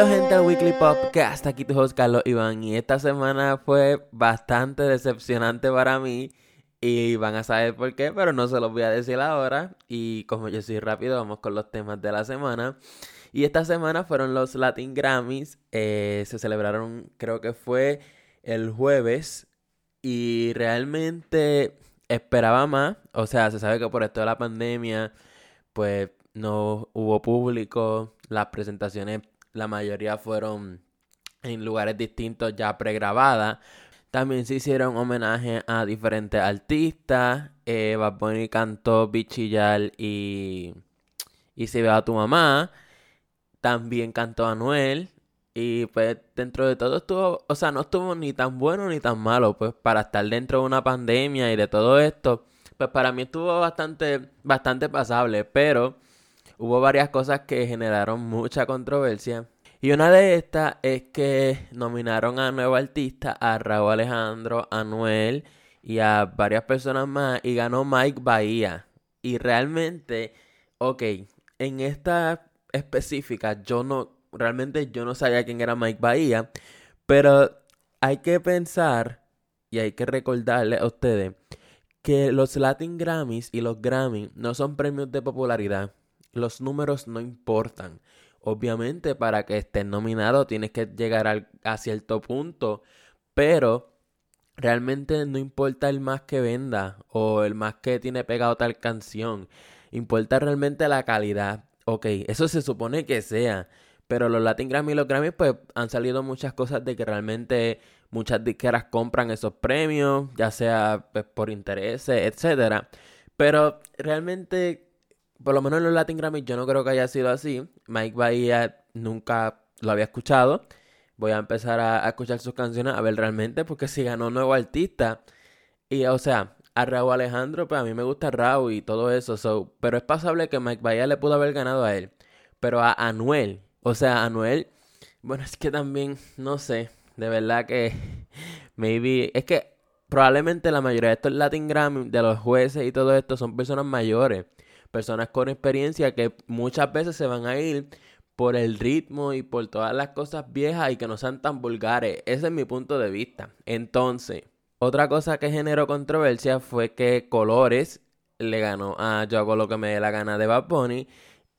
Bienvenidos gente al Weekly Podcast, aquí tu host Carlos Iván. Y esta semana fue bastante decepcionante para mí. Y van a saber por qué, pero no se los voy a decir ahora. Y como yo soy rápido vamos con los temas de la semana. Y esta semana fueron los Latin Grammys, eh, se celebraron creo que fue el jueves. Y realmente esperaba más, o sea se sabe que por esto de la pandemia pues no hubo público, las presentaciones la mayoría fueron en lugares distintos ya pregrabadas. También se hicieron homenaje a diferentes artistas. Eh, Bad cantó Bichillar y, y Si veo a tu mamá. También cantó Anuel. Y pues dentro de todo estuvo, o sea, no estuvo ni tan bueno ni tan malo, pues para estar dentro de una pandemia y de todo esto, pues para mí estuvo bastante, bastante pasable, pero hubo varias cosas que generaron mucha controversia. Y una de estas es que nominaron a nuevo artista, a Raúl Alejandro, a Noel y a varias personas más y ganó Mike Bahía. Y realmente, ok, en esta específica yo no, realmente yo no sabía quién era Mike Bahía, pero hay que pensar y hay que recordarle a ustedes que los Latin Grammys y los Grammy no son premios de popularidad los números no importan. Obviamente, para que estés nominado tienes que llegar a cierto punto, pero realmente no importa el más que venda o el más que tiene pegado tal canción. Importa realmente la calidad. Ok, eso se supone que sea. Pero los Latin Grammy y los Grammy, pues han salido muchas cosas de que realmente muchas disqueras compran esos premios, ya sea pues, por intereses, etcétera. Pero realmente por lo menos en los Latin Grammy yo no creo que haya sido así. Mike Bahía nunca lo había escuchado. Voy a empezar a, escuchar sus canciones a ver realmente porque si ganó nuevo artista. Y o sea, a Raúl Alejandro, pues a mí me gusta Raúl y todo eso. So, pero es pasable que Mike Bahía le pudo haber ganado a él. Pero a Anuel, o sea, Anuel, bueno, es que también, no sé, de verdad que maybe, es que probablemente la mayoría de estos Latin Grammy, de los jueces y todo esto, son personas mayores personas con experiencia que muchas veces se van a ir por el ritmo y por todas las cosas viejas y que no sean tan vulgares. Ese es mi punto de vista. Entonces, otra cosa que generó controversia fue que Colores le ganó a Yo hago lo que me dé la gana de Bad Bunny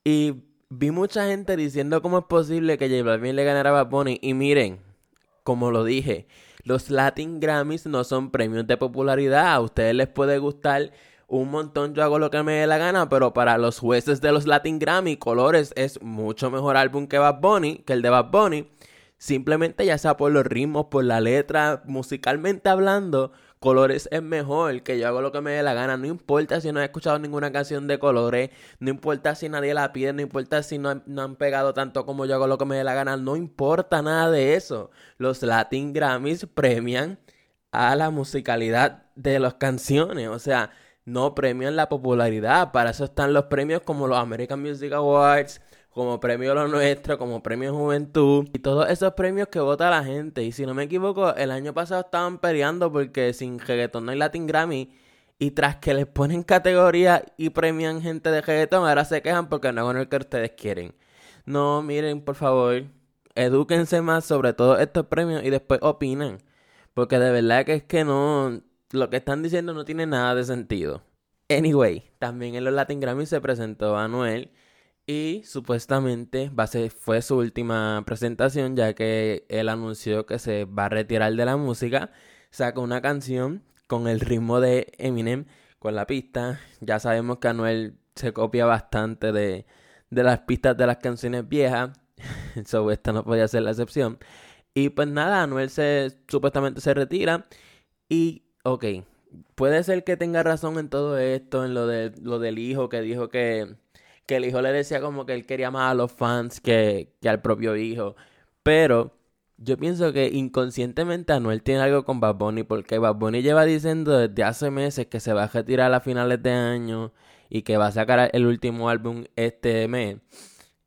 y vi mucha gente diciendo cómo es posible que J Balvin le ganara a Bad Bunny y miren, como lo dije, los Latin Grammys no son premios de popularidad, a ustedes les puede gustar un montón yo hago lo que me dé la gana, pero para los jueces de los Latin Grammy, Colores es mucho mejor álbum que Bad Bunny, que el de Bad Bunny. Simplemente ya sea por los ritmos, por la letra, musicalmente hablando, Colores es mejor que yo hago lo que me dé la gana. No importa si no he escuchado ninguna canción de Colores, no importa si nadie la pide, no importa si no, no, han pegado tanto como yo hago lo que me dé la gana, no importa nada de eso. Los Latin Grammys premian a la musicalidad de las canciones, o sea, no premian la popularidad. Para eso están los premios como los American Music Awards, como premio Lo Nuestro, como premio Juventud y todos esos premios que vota la gente. Y si no me equivoco, el año pasado estaban peleando porque sin reggaeton no hay Latin Grammy. Y tras que les ponen categoría y premian gente de reggaeton, ahora se quejan porque no con el que ustedes quieren. No, miren, por favor, edúquense más sobre todos estos premios y después opinen. Porque de verdad que es que no, lo que están diciendo no tiene nada de sentido. Anyway, también en los Latin Grammy se presentó a Anuel y supuestamente fue su última presentación ya que él anunció que se va a retirar de la música. Sacó una canción con el ritmo de Eminem, con la pista. Ya sabemos que Anuel se copia bastante de, de las pistas de las canciones viejas. so, esta no podía ser la excepción. Y pues nada, Anuel se supuestamente se retira y ok, puede ser que tenga razón en todo esto, en lo, de, lo del hijo, que dijo que, que el hijo le decía como que él quería más a los fans que, que al propio hijo. Pero yo pienso que inconscientemente Anuel tiene algo con Bad Bunny, porque Bad Bunny lleva diciendo desde hace meses que se va a retirar a finales de año y que va a sacar el último álbum este mes.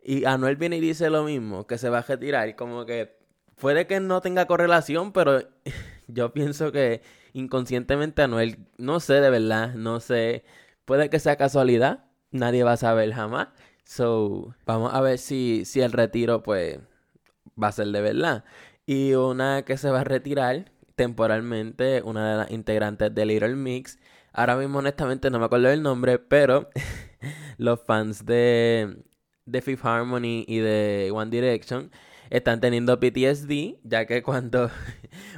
Y Anuel viene y dice lo mismo, que se va a retirar. Como que puede que no tenga correlación, pero yo pienso que inconscientemente Anuel, no sé de verdad, no sé, puede que sea casualidad, nadie va a saber jamás. So, vamos a ver si, si el retiro, pues, va a ser de verdad. Y una que se va a retirar temporalmente, una de las integrantes de Little Mix. Ahora mismo honestamente no me acuerdo del nombre, pero los fans de, de Fifth Harmony y de One Direction están teniendo PTSD, ya que cuando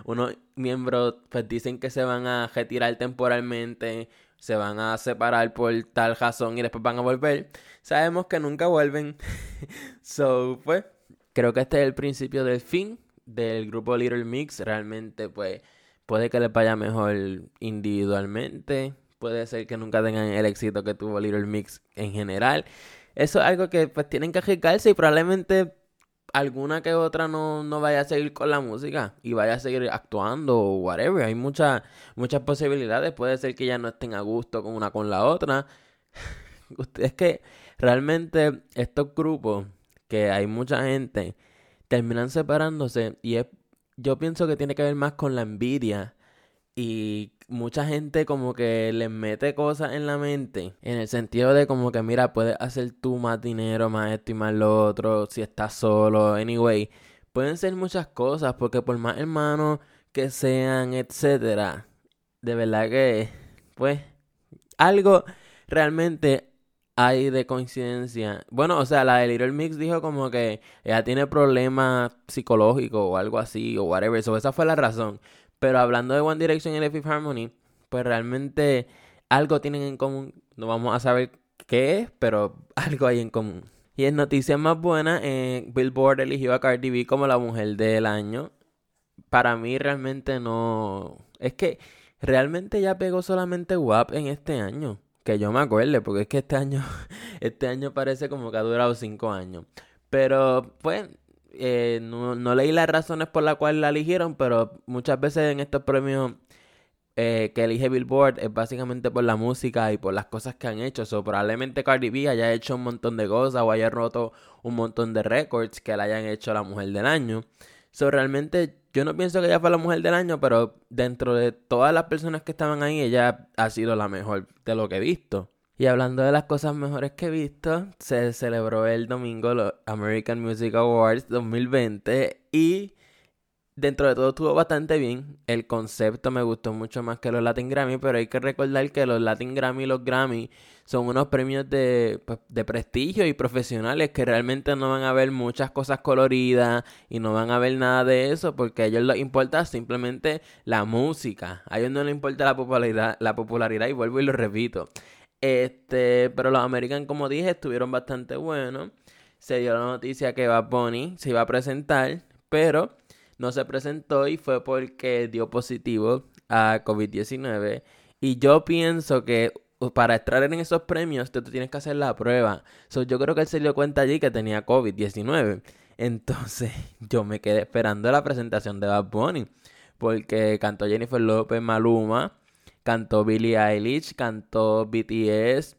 unos miembros pues dicen que se van a retirar temporalmente, se van a separar por tal razón y después van a volver, sabemos que nunca vuelven. so, pues, creo que este es el principio del fin del grupo Little Mix. Realmente, pues, puede que les vaya mejor individualmente. Puede ser que nunca tengan el éxito que tuvo Little Mix en general. Eso es algo que pues tienen que arriesgarse y probablemente alguna que otra no, no vaya a seguir con la música y vaya a seguir actuando o whatever. Hay muchas muchas posibilidades. Puede ser que ya no estén a gusto con una con la otra. Es que realmente estos grupos, que hay mucha gente, terminan separándose y es, yo pienso que tiene que ver más con la envidia y mucha gente como que les mete cosas en la mente, en el sentido de como que mira, puedes hacer tú más dinero, más esto y más lo otro, si estás solo, anyway. Pueden ser muchas cosas, porque por más hermanos que sean, etcétera, de verdad que, pues, algo realmente hay de coincidencia. Bueno, o sea, la de Little Mix dijo como que ella tiene problemas psicológicos o algo así, o whatever. So, esa fue la razón. Pero hablando de One Direction y The Harmony, pues realmente algo tienen en común. No vamos a saber qué es, pero algo hay en común. Y en noticias más buenas, eh, Billboard eligió a Cardi B como la mujer del año. Para mí realmente no... Es que realmente ya pegó solamente WAP en este año. Que yo me acuerde, porque es que este año, este año parece como que ha durado cinco años. Pero pues eh, no, leí las razones por las cuales la eligieron, pero muchas veces en estos premios eh, que elige Billboard es básicamente por la música y por las cosas que han hecho. So, probablemente Cardi B haya hecho un montón de cosas o haya roto un montón de récords que la hayan hecho la mujer del año. So, realmente yo no pienso que ella fue la mujer del año, pero dentro de todas las personas que estaban ahí, ella ha sido la mejor de lo que he visto. Y hablando de las cosas mejores que he visto, se celebró el domingo los American Music Awards 2020 y dentro de todo estuvo bastante bien. El concepto me gustó mucho más que los Latin Grammy, pero hay que recordar que los Latin Grammy y los Grammy son unos premios de, pues, de prestigio y profesionales que realmente no van a ver muchas cosas coloridas y no van a ver nada de eso porque a ellos les importa simplemente la música. A ellos no les importa la popularidad, la popularidad y vuelvo y lo repito. Este, pero los American, como dije, estuvieron bastante buenos. Se dio la noticia que Bad Bunny se iba a presentar, pero no se presentó y fue porque dio positivo a COVID-19. Y yo pienso que para entrar en esos premios tú, tienes que hacer la prueba. yo creo que él se dio cuenta allí que tenía COVID-19. Entonces yo me quedé esperando la presentación de Bad Bunny. Porque cantó Jennifer López Maluma cantó Billie Eilish, cantó BTS.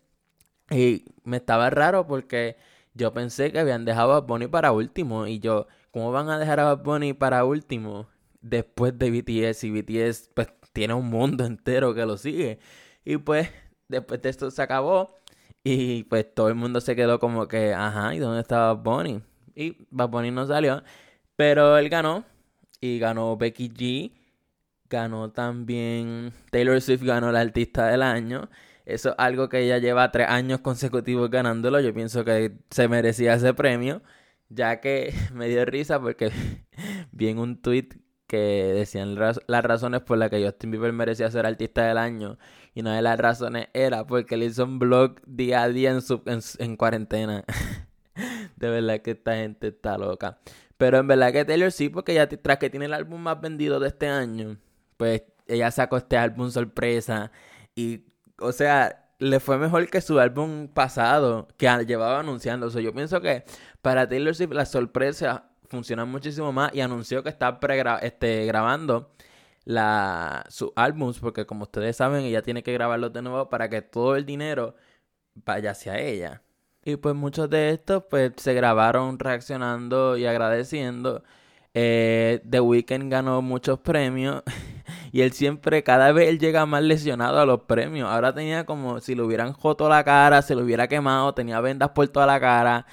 Y me estaba raro porque yo pensé que habían dejado a Bunny para último. Y yo, ¿cómo van a dejar a Bunny para último después de BTS? Y BTS pues tiene un mundo entero que lo sigue. Y pues después de esto se acabó. Y pues todo el mundo se quedó como que, ajá, ¿y dónde estaba Bunny? Y Bad Bunny no salió. Pero él ganó. Y ganó Becky G ganó también, Taylor Swift ganó la artista del año. Eso es algo que ella lleva tres años consecutivos ganándolo. Yo pienso que se merecía ese premio, ya que me dio risa porque vi en un tweet que decían las razones por las que Justin Bieber merecía ser artista del año. Y una de las razones era porque le hizo un blog día a día en, su, en, cuarentena. de verdad que esta gente está loca. Pero en verdad que Taylor sí, porque ya tras que tiene el álbum más vendido de este año, pues ella sacó este álbum sorpresa y, o sea, le fue mejor que su álbum pasado que llevaba anunciando. O sea, yo pienso que para Taylor Swift la sorpresa funciona muchísimo más y anunció que está este, grabando la, sus álbums porque como ustedes saben ella tiene que grabarlos de nuevo para que todo el dinero vaya hacia ella. Y pues muchos de estos pues se grabaron reaccionando y agradeciendo. Eh, The Weeknd ganó muchos premios Y él siempre, cada vez él llega más lesionado a los premios. Ahora tenía como si le hubieran joto la cara, se lo hubiera quemado, tenía vendas por toda la cara.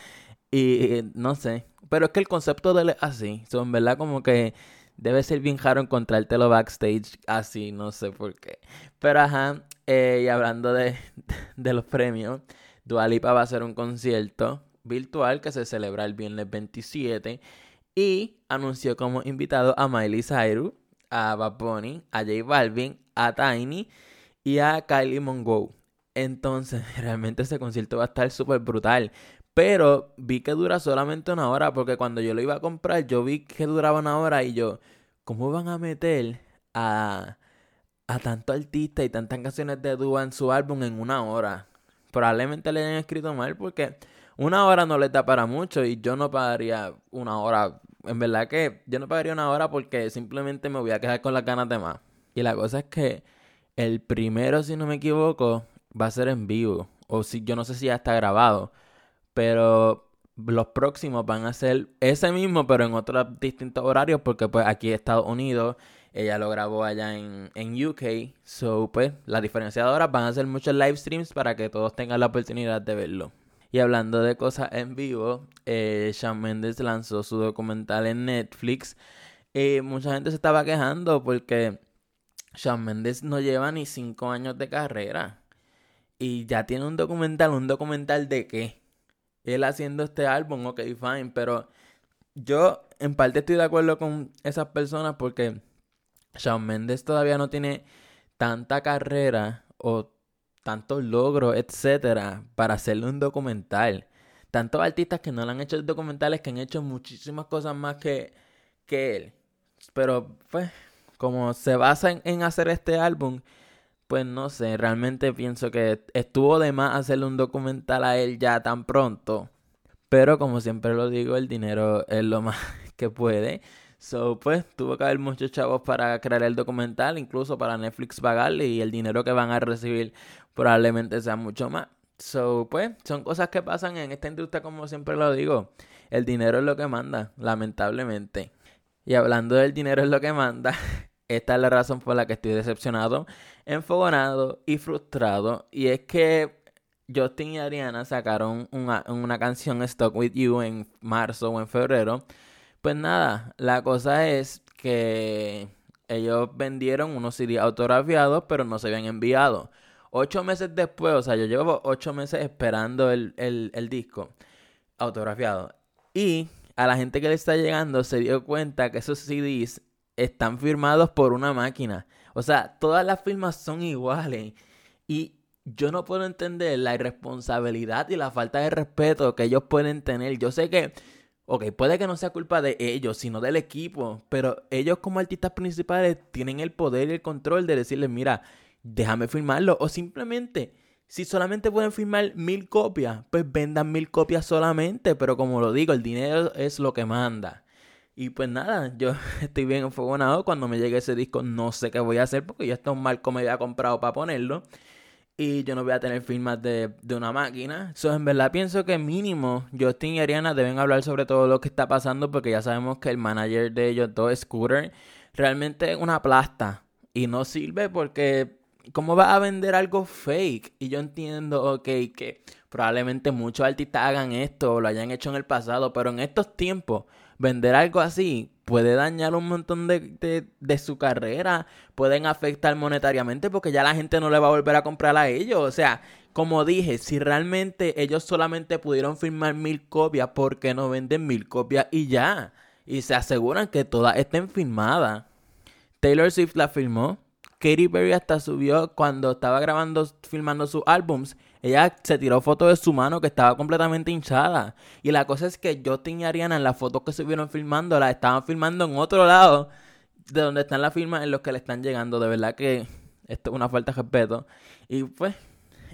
Y no sé. Pero es que el concepto de él es así. Son, ¿verdad? Como que debe ser bien raro encontrártelo backstage así, no sé por qué. Pero ajá, eh, y hablando de, de los premios, Dualipa va a hacer un concierto virtual que se celebra el viernes 27 y anunció como invitado a Miley Cyrus, a Bad Bunny, a J Balvin, a Tiny y a Kylie Mongo. Entonces, realmente ese concierto va a estar súper brutal. Pero vi que dura solamente una hora, porque cuando yo lo iba a comprar, yo vi que duraba una hora y yo, ¿cómo van a meter a, a tanto artista y tantas canciones de Dua en su álbum en una hora? Probablemente le hayan escrito mal porque una hora no le da para mucho y yo no pagaría una hora. En verdad que yo no pagaría una hora porque simplemente me voy a quedar con las ganas de más. Y la cosa es que el primero, si no me equivoco, va a ser en vivo. O si yo no sé si ya está grabado. Pero los próximos van a ser ese mismo, pero en otros distintos horarios, porque pues aquí Estados Unidos, ella lo grabó allá en, en UK. So, pues, la diferencia de horas van a ser muchos live streams para que todos tengan la oportunidad de verlo. Y hablando de cosas en vivo, eh, Shawn Mendes lanzó su documental en Netflix. Y mucha gente se estaba quejando porque Shawn Mendes no lleva ni cinco años de carrera. Y ya tiene un documental. ¿Un documental de qué? Él haciendo este álbum, ok, fine. Pero yo en parte estoy de acuerdo con esas personas porque Shawn Mendes todavía no tiene tanta carrera o tantos logros, etcétera, para hacerle un documental. Tantos artistas que no le han hecho documentales que han hecho muchísimas cosas más que, que él. Pero, pues, como se basa en, hacer este álbum, pues no sé, realmente pienso que estuvo de más hacerle un documental a él ya tan pronto. Pero como siempre lo digo, el dinero es lo más que puede. So, pues, tuvo que haber muchos chavos para crear el documental, incluso para Netflix pagarle, y el dinero que van a recibir probablemente sea mucho más. So, pues, son cosas que pasan en esta industria, como siempre lo digo. El dinero es lo que manda, lamentablemente. Y hablando del dinero es lo que manda, esta es la razón por la que estoy decepcionado, enfogonado y frustrado. Y es que Justin y Ariana sacaron una, una canción Stock With You en marzo o en febrero pues nada, la cosa es que ellos vendieron unos CD autografiados, pero no se habían enviado. Ocho meses después, o sea, yo llevo ocho meses esperando el, el disco autografiado. Y a la gente que le está llegando se dio cuenta que esos CDs están firmados por una máquina. O sea, todas las firmas son iguales. Y yo no puedo entender la irresponsabilidad y la falta de respeto que ellos pueden tener. Yo sé que Ok, puede que no sea culpa de ellos, sino del equipo, pero ellos como artistas principales tienen el poder y el control de decirles, mira, déjame firmarlo, o simplemente, si solamente pueden firmar mil copias, pues vendan mil copias solamente, pero como lo digo, el dinero es lo que manda. Y pues nada, yo estoy bien enfogonado, cuando me llegue ese disco no sé qué voy a hacer, porque ya está un marco me había comprado para ponerlo y yo no voy a tener firmas de, una máquina. So, en verdad pienso que mínimo Justin y Ariana deben hablar sobre todo lo que está pasando porque ya sabemos que el manager de ellos dos, Scooter, realmente es una plasta y no sirve porque ¿cómo va a vender algo fake? Y yo entiendo, ok, que probablemente muchos artistas hagan esto o lo hayan hecho en el pasado, pero en estos tiempos vender algo así puede dañar un montón de, de, su carrera, pueden afectar monetariamente porque ya la gente no le va a volver a comprar a ellos. O sea, como dije, si realmente ellos solamente pudieron firmar mil copias, ¿por qué no venden mil copias y ya? Y se aseguran que todas estén firmadas. Taylor Swift la firmó. Katy Perry hasta subió cuando estaba grabando, filmando sus álbums ella se tiró fotos de su mano que estaba completamente hinchada. Y la cosa es que Justin y Ariana en las fotos que estuvieron filmando, la estaban filmando en otro lado de donde están las firmas en los que le están llegando. De verdad que esto es una falta de respeto. Y pues,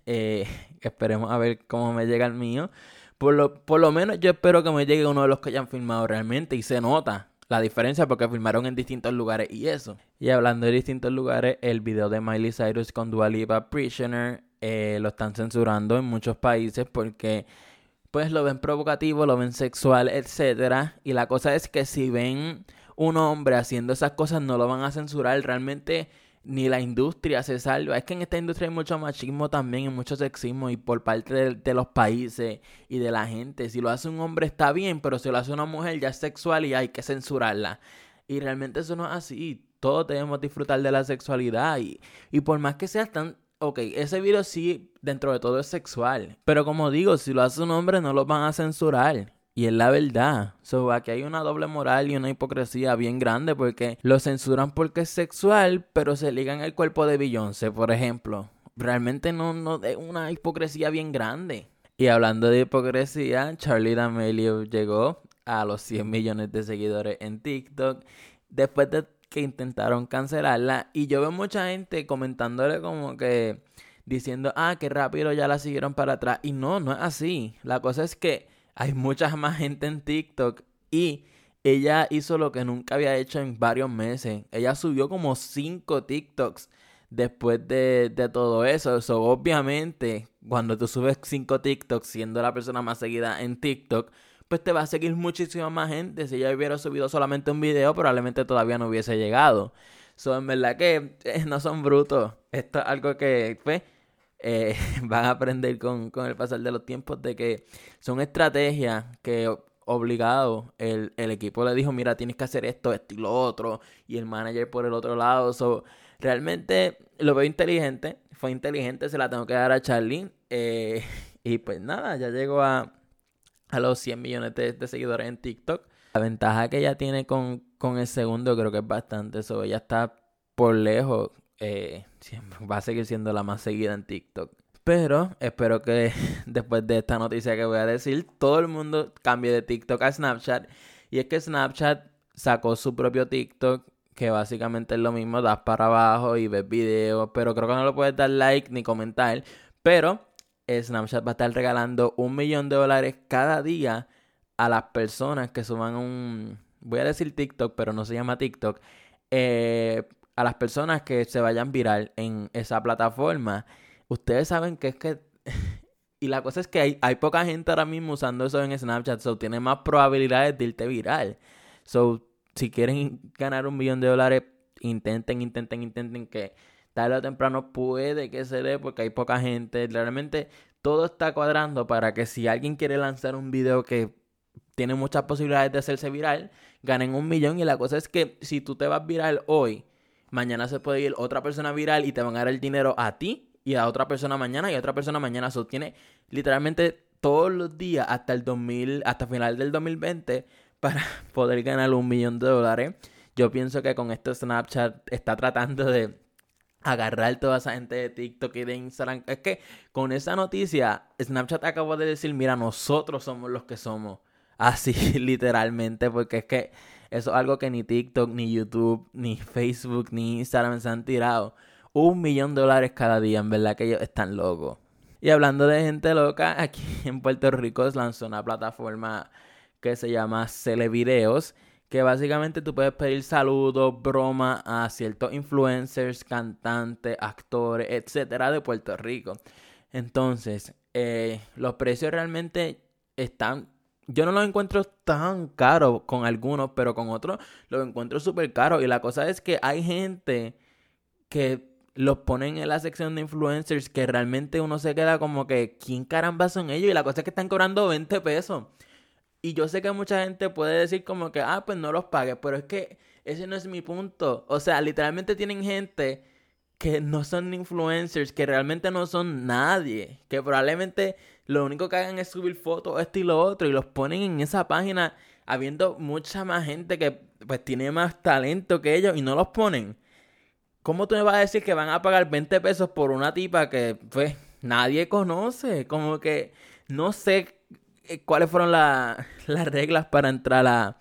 eh, esperemos a ver cómo me llega el mío. Por lo, por lo menos yo espero que me llegue uno de los que hayan filmado realmente y se nota la diferencia porque filmaron en distintos lugares y eso. Y hablando de distintos lugares, el video de Miley Cyrus con Dua Lipa Prisoner eh, lo están censurando en muchos países porque pues lo ven provocativo, lo ven sexual, etcétera. Y la cosa es que si ven un hombre haciendo esas cosas no lo van a censurar. Realmente ni la industria se salva. Es que en esta industria hay mucho machismo también y mucho sexismo y por parte de, los países y de la gente. Si lo hace un hombre está bien, pero si lo hace una mujer ya es sexual y hay que censurarla. Y realmente eso no es así. Todos debemos disfrutar de la sexualidad y, y por más que sea tan... Ok, ese video sí, dentro de todo es sexual. Pero como digo, si lo hace un hombre no lo van a censurar. Y es la verdad. So, aquí hay una doble moral y una hipocresía bien grande porque lo censuran porque es sexual, pero se ligan el cuerpo de Beyoncé, por ejemplo. Realmente no, no es una hipocresía bien grande. Y hablando de hipocresía, Charlie D'Amelio llegó a los 100 millones de seguidores en TikTok después de que intentaron cancelarla. Y yo veo mucha gente comentándole como que diciendo, ah, qué rápido ya la siguieron para atrás. Y no, no es así. La cosa es que hay mucha más gente en TikTok y ella hizo lo que nunca había hecho en varios meses. Ella subió como 5 TikToks después de, todo eso. Eso obviamente, cuando tú subes 5 TikToks siendo la persona más seguida en TikTok, pues te va a seguir muchísima más gente. Si ella hubiera subido solamente un video, probablemente todavía no hubiese llegado. So, en verdad que eh, no son brutos. Esto es algo que, pues, eh, van a aprender con, el pasar de los tiempos de que son estrategias que obligado el, equipo le dijo, mira, tienes que hacer esto, esto y lo otro, y el manager por el otro lado. So, realmente lo veo inteligente, fue inteligente, se la tengo que dar a Charlie. Eh, y pues nada, ya llegó a, a los 100 millones de, seguidores en TikTok. La ventaja que ella tiene con, con el segundo creo que es bastante. eso ella está por lejos eh, va a seguir siendo la más seguida en TikTok. Pero espero que después de esta noticia que voy a decir, todo el mundo cambie de TikTok a Snapchat. Y es que Snapchat sacó su propio TikTok, que básicamente es lo mismo, das para abajo y ves videos, pero creo que no lo puedes dar like ni comentar. Pero Snapchat va a estar regalando un millón de dólares cada día a las personas que suban un, voy a decir TikTok, pero no se llama TikTok, eh, a las personas que se vayan viral en esa plataforma. Ustedes saben que es que... y la cosa es que hay, hay, poca gente ahora mismo usando eso en Snapchat, so tiene más probabilidades de irte viral. So, si quieren ganar un millón de dólares, intenten, intenten, intenten que tarde o temprano puede que se dé porque hay poca gente. Realmente todo está cuadrando para que si alguien quiere lanzar un video que tiene muchas posibilidades de hacerse viral, ganen un millón. Y la cosa es que si tú te vas viral hoy, mañana se puede ir otra persona viral y te van a dar el dinero a ti y a otra persona mañana y a otra persona mañana. sostiene literalmente todos los días hasta el 2000, hasta final del 2020 para poder ganar un millón de dólares. Yo pienso que con esto Snapchat está tratando de agarrar toda esa gente de TikTok y de Instagram. Es que con esa noticia, Snapchat acabó de decir, mira, nosotros somos los que somos. Así, literalmente, porque es que eso es algo que ni TikTok, ni YouTube, ni Facebook, ni Instagram se han tirado. Un millón de dólares cada día, en verdad que ellos están locos. Y hablando de gente loca, aquí en Puerto Rico se lanzó una plataforma que se llama Celevideos, que básicamente tú puedes pedir saludos, bromas a ciertos influencers, cantantes, actores, etcétera, de Puerto Rico. Entonces, eh, los precios realmente están yo no los encuentro tan caros con algunos, pero con otros los encuentro súper caros. Y la cosa es que hay gente que los ponen en la sección de influencers que realmente uno se queda como que, ¿quién caramba son ellos? Y la cosa es que están cobrando 20 pesos. Y yo sé que mucha gente puede decir como que, ah, pues no los pagues, pero es que ese no es mi punto. O sea, literalmente tienen gente que no son influencers, que realmente no son nadie, que probablemente lo único que hagan es subir fotos, esto y lo otro, y los ponen en esa página habiendo mucha más gente que pues tiene más talento que ellos y no los ponen. ¿Cómo tú me vas a decir que van a pagar 20 pesos por una tipa que pues nadie conoce? Como que no sé eh, cuáles fueron las reglas para entrar a,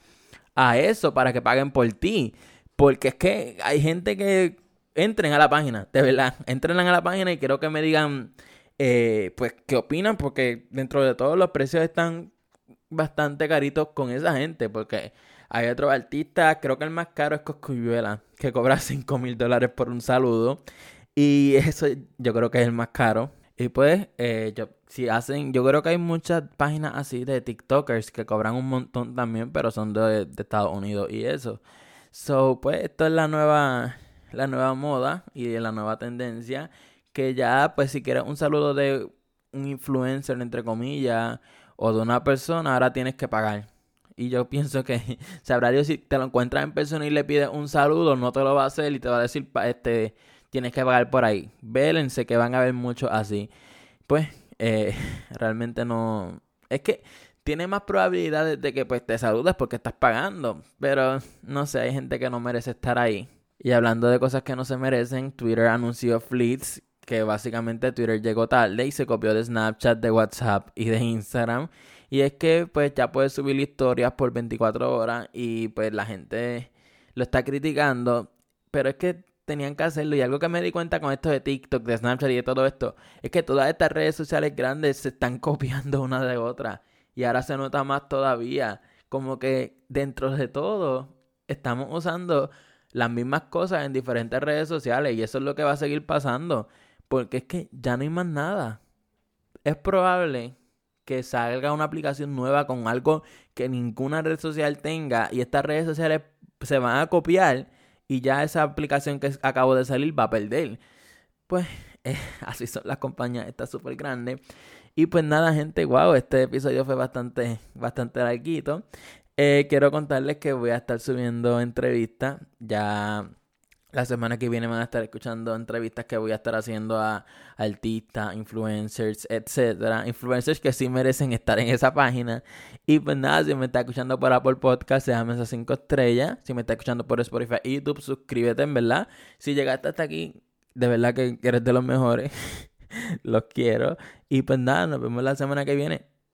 a eso, para que paguen por ti. Porque es que hay gente que entren a la página, de verdad, entren a la página y quiero que me digan eh, pues, ¿qué opinan? Porque dentro de todos los precios están bastante caritos con esa gente, porque hay otros artistas, creo que el más caro es Coscuyuela, que cobra 5 mil dólares por un saludo, y eso yo creo que es el más caro. Y pues, eh, yo, si hacen, yo creo que hay muchas páginas así de TikTokers que cobran un montón también, pero son de, de Estados Unidos y eso. So, pues, esto es la nueva la nueva moda y la nueva tendencia. Que ya, pues si quieres un saludo de un influencer, entre comillas, o de una persona, ahora tienes que pagar. Y yo pienso que sabrá Dios si te lo encuentras en persona y le pides un saludo, no te lo va a hacer y te va a decir, este, tienes que pagar por ahí. Vélense que van a haber muchos así. Pues, eh, realmente no... Es que tiene más probabilidades de que pues te saludes porque estás pagando. Pero, no sé, hay gente que no merece estar ahí. Y hablando de cosas que no se merecen, Twitter anunció Fleets que básicamente Twitter llegó tarde y se copió de Snapchat, de WhatsApp y de Instagram. Y es que pues ya puedes subir historias por 24 horas y pues la gente lo está criticando. Pero es que tenían que hacerlo. Y algo que me di cuenta con esto de TikTok, de Snapchat y de todo esto, es que todas estas redes sociales grandes se están copiando una de otra. Y ahora se nota más todavía. Como que dentro de todo estamos usando las mismas cosas en diferentes redes sociales. Y eso es lo que va a seguir pasando. Porque es que ya no hay más nada. Es probable que salga una aplicación nueva con algo que ninguna red social tenga y estas redes sociales se van a copiar y ya esa aplicación que acabo de salir va a perder. Pues eh, así son las compañías, está súper grande. Y pues nada, gente, wow, este episodio fue bastante, bastante larguito. Eh, quiero contarles que voy a estar subiendo entrevistas. Ya la semana que viene van a estar escuchando entrevistas que voy a estar haciendo a artistas, influencers, etcétera. Influencers que sí merecen estar en esa página. Y pues nada, si me está escuchando por Apple Podcast, déjame esas 5 estrellas. Si me está escuchando por Spotify y YouTube, suscríbete, en verdad. Si llegaste hasta aquí, de verdad que eres de los mejores. los quiero. Y pues nada, nos vemos la semana que viene.